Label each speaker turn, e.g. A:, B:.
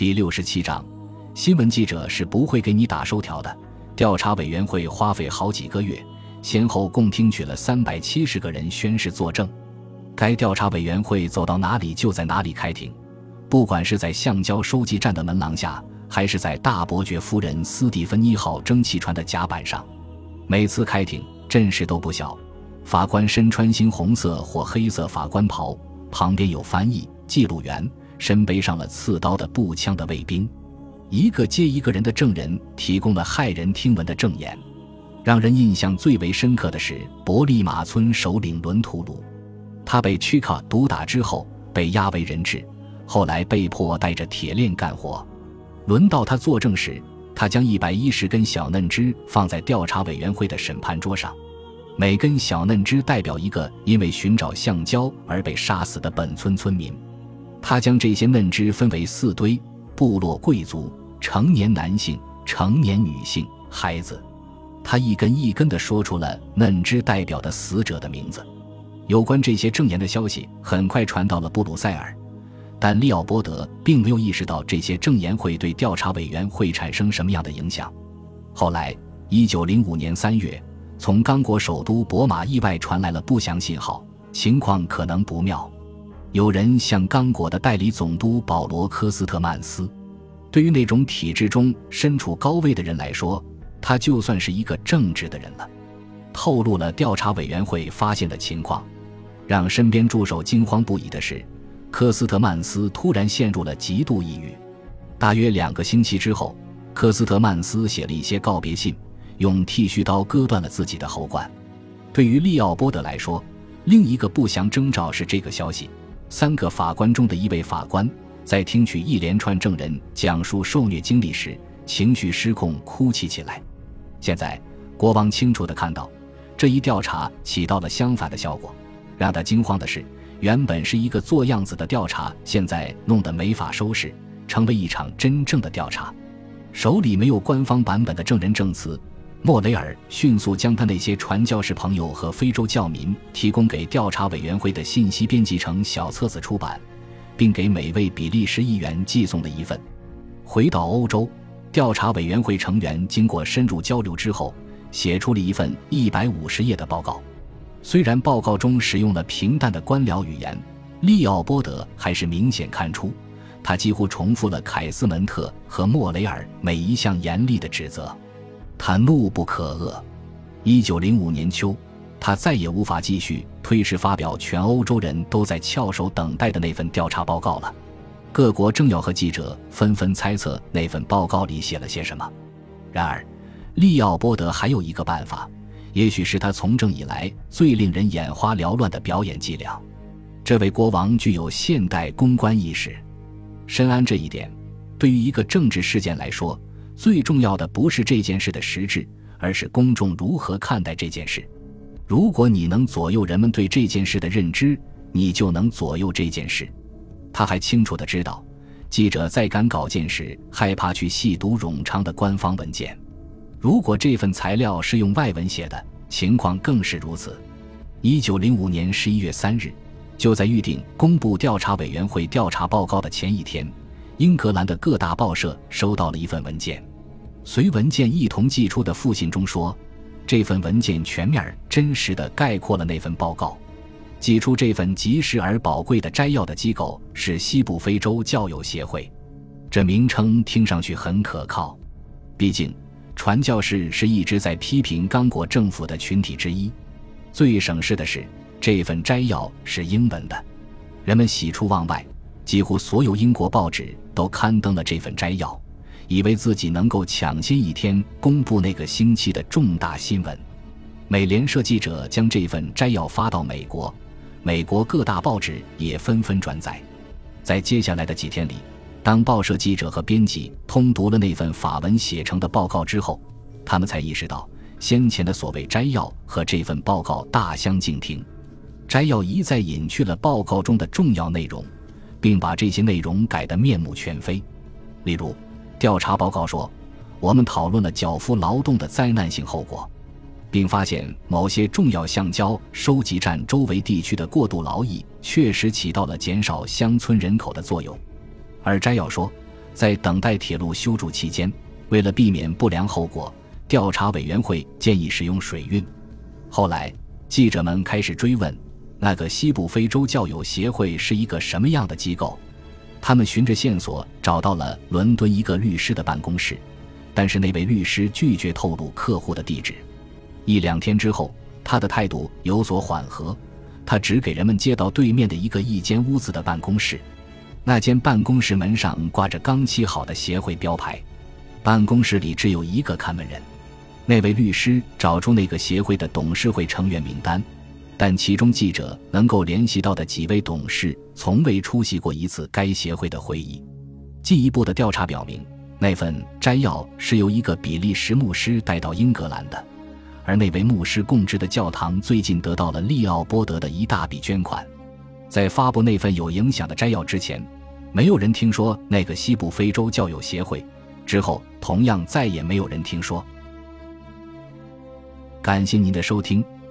A: 第六十七章，新闻记者是不会给你打收条的。调查委员会花费好几个月，先后共听取了三百七十个人宣誓作证。该调查委员会走到哪里就在哪里开庭，不管是在橡胶收集站的门廊下，还是在大伯爵夫人斯蒂芬妮号蒸汽船的甲板上，每次开庭阵势都不小。法官身穿猩红色或黑色法官袍，旁边有翻译、记录员，身背上了刺刀的步枪的卫兵，一个接一个人的证人提供了骇人听闻的证言。让人印象最为深刻的是伯利马村首领伦图鲁，他被屈卡毒打之后被押为人质，后来被迫带着铁链干活。轮到他作证时，他将一百一十根小嫩枝放在调查委员会的审判桌上。每根小嫩枝代表一个因为寻找橡胶而被杀死的本村村民。他将这些嫩枝分为四堆：部落贵族、成年男性、成年女性、孩子。他一根一根地说出了嫩枝代表的死者的名字。有关这些证言的消息很快传到了布鲁塞尔，但利奥波德并没有意识到这些证言会对调查委员会产生什么样的影响。后来，一九零五年三月。从刚果首都博马意外传来了不祥信号，情况可能不妙。有人向刚果的代理总督保罗·科斯特曼斯，对于那种体制中身处高位的人来说，他就算是一个正直的人了，透露了调查委员会发现的情况。让身边助手惊慌不已的是，科斯特曼斯突然陷入了极度抑郁。大约两个星期之后，科斯特曼斯写了一些告别信。用剃须刀割断了自己的喉管。对于利奥波德来说，另一个不祥征兆是这个消息：三个法官中的一位法官在听取一连串证人讲述受虐经历时，情绪失控，哭泣起来。现在，国王清楚地看到，这一调查起到了相反的效果。让他惊慌的是，原本是一个做样子的调查，现在弄得没法收拾，成为一场真正的调查。手里没有官方版本的证人证词。莫雷尔迅速将他那些传教士朋友和非洲教民提供给调查委员会的信息编辑成小册子出版，并给每位比利时议员寄送了一份。回到欧洲，调查委员会成员经过深入交流之后，写出了一份一百五十页的报告。虽然报告中使用了平淡的官僚语言，利奥波德还是明显看出，他几乎重复了凯斯门特和莫雷尔每一项严厉的指责。他怒不可遏。一九零五年秋，他再也无法继续推迟发表全欧洲人都在翘首等待的那份调查报告了。各国政要和记者纷纷猜测那份报告里写了些什么。然而，利奥波德还有一个办法，也许是他从政以来最令人眼花缭乱的表演伎俩。这位国王具有现代公关意识，深谙这一点。对于一个政治事件来说，最重要的不是这件事的实质，而是公众如何看待这件事。如果你能左右人们对这件事的认知，你就能左右这件事。他还清楚的知道，记者在赶稿件时害怕去细读冗长的官方文件。如果这份材料是用外文写的，情况更是如此。一九零五年十一月三日，就在预定公布调查委员会调查报告的前一天，英格兰的各大报社收到了一份文件。随文件一同寄出的复信中说，这份文件全面、真实的概括了那份报告。寄出这份及时而宝贵的摘要的机构是西部非洲教友协会，这名称听上去很可靠。毕竟，传教士是一直在批评刚果政府的群体之一。最省事的是，这份摘要是英文的，人们喜出望外，几乎所有英国报纸都刊登了这份摘要。以为自己能够抢先一天公布那个星期的重大新闻，美联社记者将这份摘要发到美国，美国各大报纸也纷纷转载。在接下来的几天里，当报社记者和编辑通读了那份法文写成的报告之后，他们才意识到先前的所谓摘要和这份报告大相径庭。摘要一再隐去了报告中的重要内容，并把这些内容改得面目全非，例如。调查报告说，我们讨论了脚夫劳动的灾难性后果，并发现某些重要橡胶收集站周围地区的过度劳役确实起到了减少乡村人口的作用。而摘要说，在等待铁路修筑期间，为了避免不良后果，调查委员会建议使用水运。后来，记者们开始追问，那个西部非洲教友协会是一个什么样的机构。他们循着线索找到了伦敦一个律师的办公室，但是那位律师拒绝透露客户的地址。一两天之后，他的态度有所缓和，他只给人们接到对面的一个一间屋子的办公室。那间办公室门上挂着刚漆好的协会标牌，办公室里只有一个看门人。那位律师找出那个协会的董事会成员名单，但其中记者能够联系到的几位董事从未出席过一次该协会的会议。进一步的调查表明，那份摘要是由一个比利时牧师带到英格兰的，而那位牧师供职的教堂最近得到了利奥波德的一大笔捐款。在发布那份有影响的摘要之前，没有人听说那个西部非洲教友协会。之后，同样再也没有人听说。感谢您的收听，